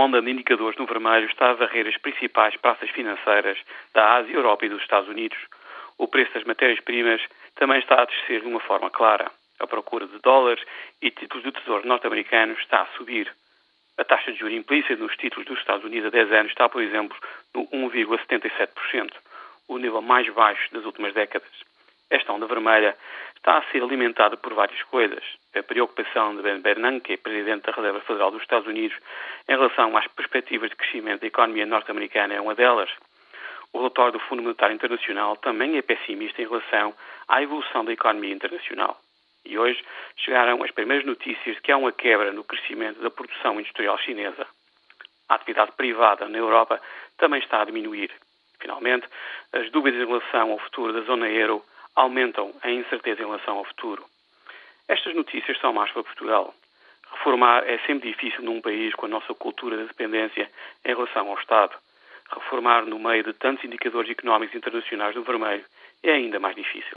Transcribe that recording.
onda de indicadores no vermelho está a varrer as principais praças financeiras da Ásia, Europa e dos Estados Unidos. O preço das matérias-primas também está a descer de uma forma clara. A procura de dólares e títulos do Tesouro norte-americano está a subir. A taxa de juros implícita nos títulos dos Estados Unidos a 10 anos está, por exemplo, no 1,77%, o nível mais baixo das últimas décadas. Esta onda vermelha está a ser alimentada por várias coisas. A preocupação de Ben Bernanke, presidente da Reserva Federal dos Estados Unidos, em relação às perspectivas de crescimento da economia norte-americana é uma delas. O relatório do Fundo Monetário Internacional também é pessimista em relação à evolução da economia internacional. E hoje chegaram as primeiras notícias de que há uma quebra no crescimento da produção industrial chinesa. A atividade privada na Europa também está a diminuir. Finalmente, as dúvidas em relação ao futuro da zona euro aumentam a incerteza em relação ao futuro. Estas notícias são mais para Portugal. Reformar é sempre difícil num país com a nossa cultura de dependência em relação ao Estado. Reformar no meio de tantos indicadores económicos internacionais no vermelho é ainda mais difícil.